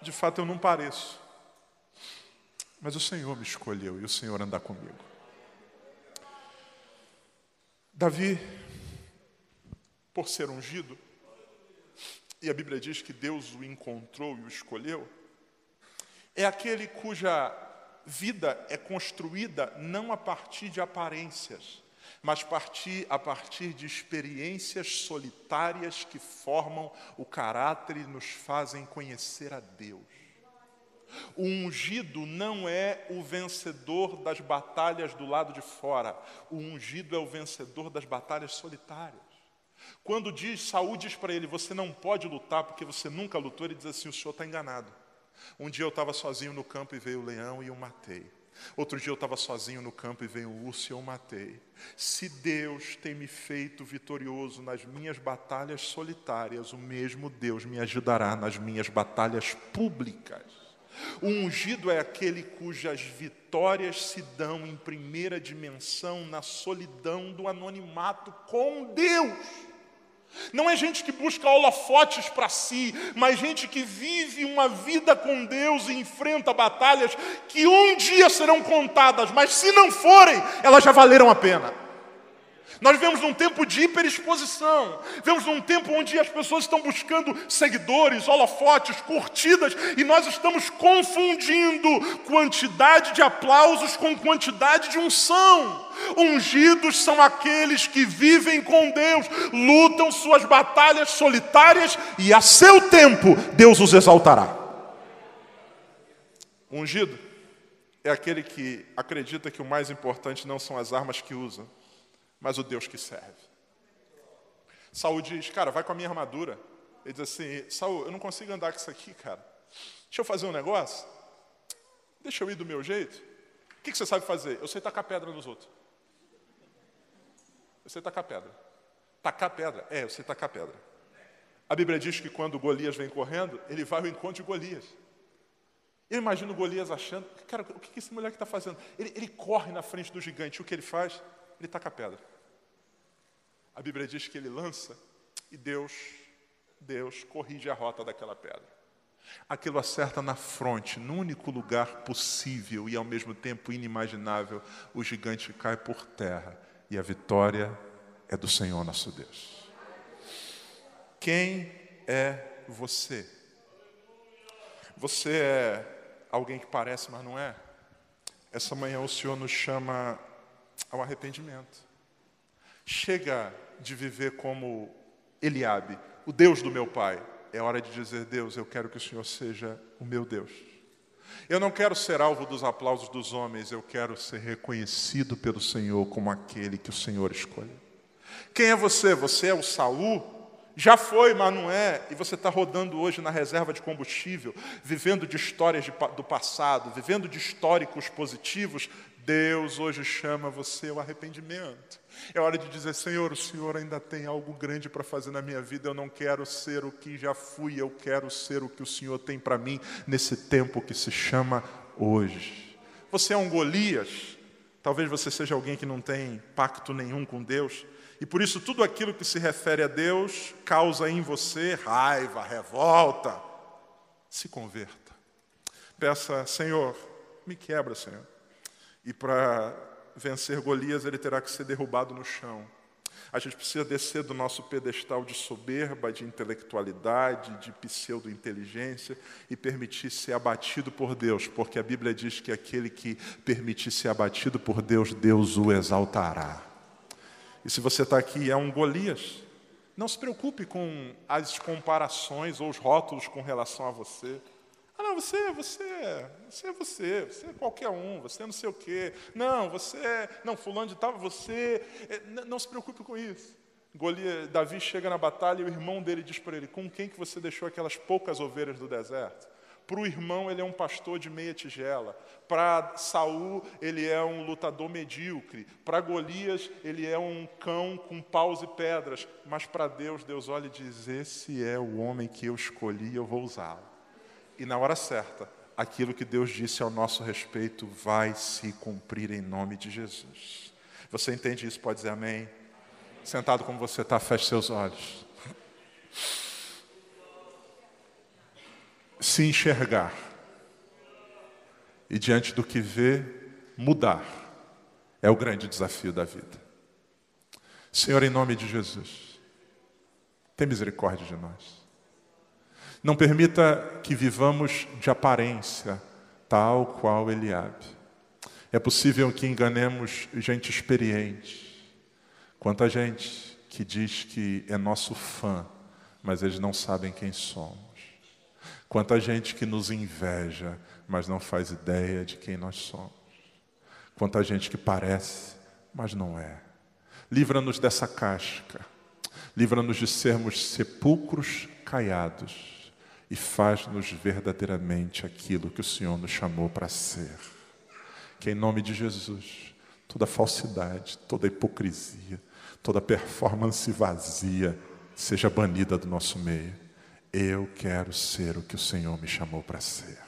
De fato, eu não pareço. Mas o Senhor me escolheu e o Senhor anda comigo. Davi, por ser ungido, e a Bíblia diz que Deus o encontrou e o escolheu, é aquele cuja vida é construída não a partir de aparências, mas partir, a partir de experiências solitárias que formam o caráter e nos fazem conhecer a Deus. O ungido não é o vencedor das batalhas do lado de fora. O ungido é o vencedor das batalhas solitárias. Quando diz, Saúl diz para ele, você não pode lutar porque você nunca lutou, ele diz assim, o senhor está enganado. Um dia eu estava sozinho no campo e veio o leão e eu matei. Outro dia eu estava sozinho no campo e veio o urso e eu matei. Se Deus tem me feito vitorioso nas minhas batalhas solitárias, o mesmo Deus me ajudará nas minhas batalhas públicas. O ungido é aquele cujas vitórias se dão em primeira dimensão na solidão do anonimato com Deus. Não é gente que busca holofotes para si, mas gente que vive uma vida com Deus e enfrenta batalhas que um dia serão contadas, mas se não forem, elas já valeram a pena. Nós vivemos num tempo de hiperexposição, vivemos num tempo onde as pessoas estão buscando seguidores, holofotes, curtidas, e nós estamos confundindo quantidade de aplausos com quantidade de unção. Ungidos são aqueles que vivem com Deus, lutam suas batalhas solitárias e a seu tempo Deus os exaltará. Ungido é aquele que acredita que o mais importante não são as armas que usa, mas o Deus que serve. Saul diz, cara, vai com a minha armadura. Ele diz assim, Saul, eu não consigo andar com isso aqui, cara. Deixa eu fazer um negócio. Deixa eu ir do meu jeito. O que você sabe fazer? Eu sei tacar pedra nos outros. Eu sei tacar pedra. Tacar pedra? É, eu sei tacar pedra. A Bíblia diz que quando Golias vem correndo, ele vai ao encontro de Golias. Eu imagino Golias achando, cara, o que esse moleque está fazendo? Ele, ele, corre na frente do gigante, o que ele faz? Ele taca a pedra. A Bíblia diz que ele lança e Deus, Deus corrige a rota daquela pedra. Aquilo acerta na fronte, no único lugar possível e ao mesmo tempo inimaginável, o gigante cai por terra e a vitória é do Senhor nosso Deus. Quem é você? Você é alguém que parece, mas não é. Essa manhã o Senhor nos chama ao arrependimento. Chega de viver como Eliabe, o Deus do meu pai. É hora de dizer, Deus, eu quero que o Senhor seja o meu Deus. Eu não quero ser alvo dos aplausos dos homens, eu quero ser reconhecido pelo Senhor como aquele que o Senhor escolheu. Quem é você? Você é o Saul? Já foi, mas não é, e você está rodando hoje na reserva de combustível, vivendo de histórias de, do passado, vivendo de históricos positivos, Deus hoje chama você ao arrependimento. É hora de dizer: Senhor, o Senhor ainda tem algo grande para fazer na minha vida. Eu não quero ser o que já fui, eu quero ser o que o Senhor tem para mim nesse tempo que se chama hoje. Você é um Golias, talvez você seja alguém que não tem pacto nenhum com Deus. E por isso, tudo aquilo que se refere a Deus causa em você raiva, revolta. Se converta. Peça, Senhor, me quebra, Senhor. E para vencer Golias, ele terá que ser derrubado no chão. A gente precisa descer do nosso pedestal de soberba, de intelectualidade, de pseudo-inteligência e permitir ser abatido por Deus, porque a Bíblia diz que aquele que permitir ser abatido por Deus, Deus o exaltará. E se você está aqui e é um Golias, não se preocupe com as comparações ou os rótulos com relação a você. Ah, não, você, você, você é você, você é qualquer um, você é não sei o quê. Não, você é, não, fulano de tal, você. É, não se preocupe com isso. Golias, Davi chega na batalha e o irmão dele diz para ele: Com quem que você deixou aquelas poucas ovelhas do deserto? Para o irmão, ele é um pastor de meia tigela. Para Saul, ele é um lutador medíocre. Para Golias, ele é um cão com paus e pedras. Mas para Deus, Deus olha e diz: Esse é o homem que eu escolhi, eu vou usá-lo. E na hora certa, aquilo que Deus disse ao nosso respeito vai se cumprir em nome de Jesus. Você entende isso? Pode dizer amém? Sentado como você está, feche seus olhos se enxergar e, diante do que vê, mudar é o grande desafio da vida. Senhor, em nome de Jesus, tem misericórdia de nós. Não permita que vivamos de aparência, tal qual Eliabe. É possível que enganemos gente experiente. Quanta gente que diz que é nosso fã, mas eles não sabem quem somos. Quanta gente que nos inveja, mas não faz ideia de quem nós somos. Quanta gente que parece, mas não é. Livra-nos dessa casca. Livra-nos de sermos sepulcros caiados e faz-nos verdadeiramente aquilo que o Senhor nos chamou para ser. Que em nome de Jesus, toda falsidade, toda hipocrisia, toda performance vazia seja banida do nosso meio eu quero ser o que o Senhor me chamou para ser.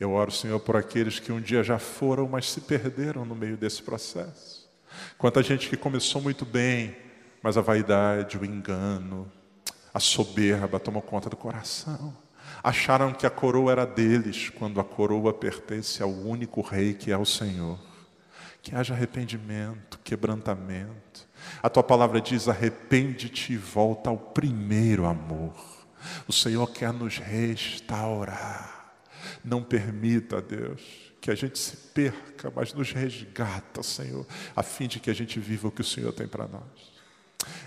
Eu oro, Senhor, por aqueles que um dia já foram, mas se perderam no meio desse processo. Quanta gente que começou muito bem, mas a vaidade, o engano, a soberba tomou conta do coração. Acharam que a coroa era deles, quando a coroa pertence ao único rei que é o Senhor. Que haja arrependimento, quebrantamento. A tua palavra diz: arrepende-te e volta ao primeiro amor. O Senhor quer nos restaurar. Não permita, Deus, que a gente se perca, mas nos resgata, Senhor, a fim de que a gente viva o que o Senhor tem para nós.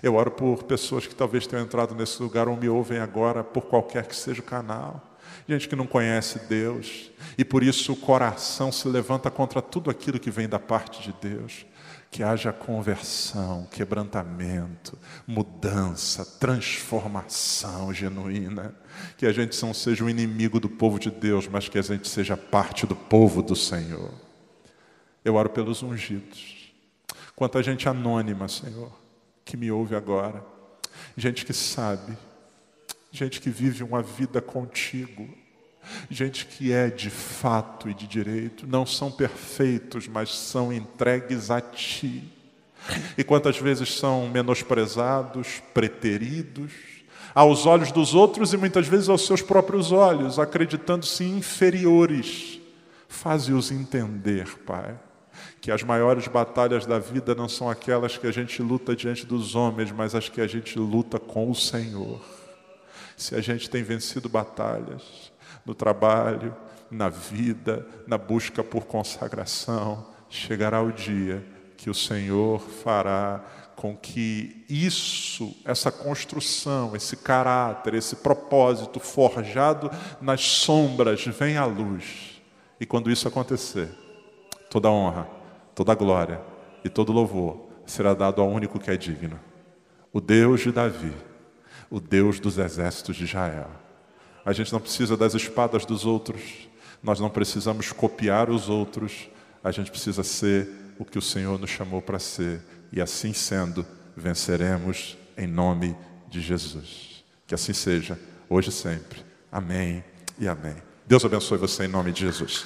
Eu oro por pessoas que talvez tenham entrado nesse lugar ou me ouvem agora, por qualquer que seja o canal. Gente que não conhece Deus, e por isso o coração se levanta contra tudo aquilo que vem da parte de Deus que haja conversão, quebrantamento, mudança, transformação genuína. Que a gente não seja o inimigo do povo de Deus, mas que a gente seja parte do povo do Senhor. Eu oro pelos ungidos. Quanta gente anônima, Senhor, que me ouve agora. Gente que sabe. Gente que vive uma vida contigo. Gente que é de fato e de direito. Não são perfeitos, mas são entregues a Ti. E quantas vezes são menosprezados, preteridos, aos olhos dos outros e muitas vezes aos seus próprios olhos, acreditando-se inferiores. Faze-os entender, Pai, que as maiores batalhas da vida não são aquelas que a gente luta diante dos homens, mas as que a gente luta com o Senhor. Se a gente tem vencido batalhas no trabalho, na vida, na busca por consagração, chegará o dia que o Senhor fará com que isso, essa construção, esse caráter, esse propósito forjado nas sombras venha à luz. E quando isso acontecer, toda honra, toda glória e todo louvor será dado ao único que é digno, o Deus de Davi, o Deus dos exércitos de Israel. A gente não precisa das espadas dos outros, nós não precisamos copiar os outros, a gente precisa ser o que o Senhor nos chamou para ser, e assim sendo, venceremos em nome de Jesus. Que assim seja, hoje e sempre. Amém e amém. Deus abençoe você em nome de Jesus.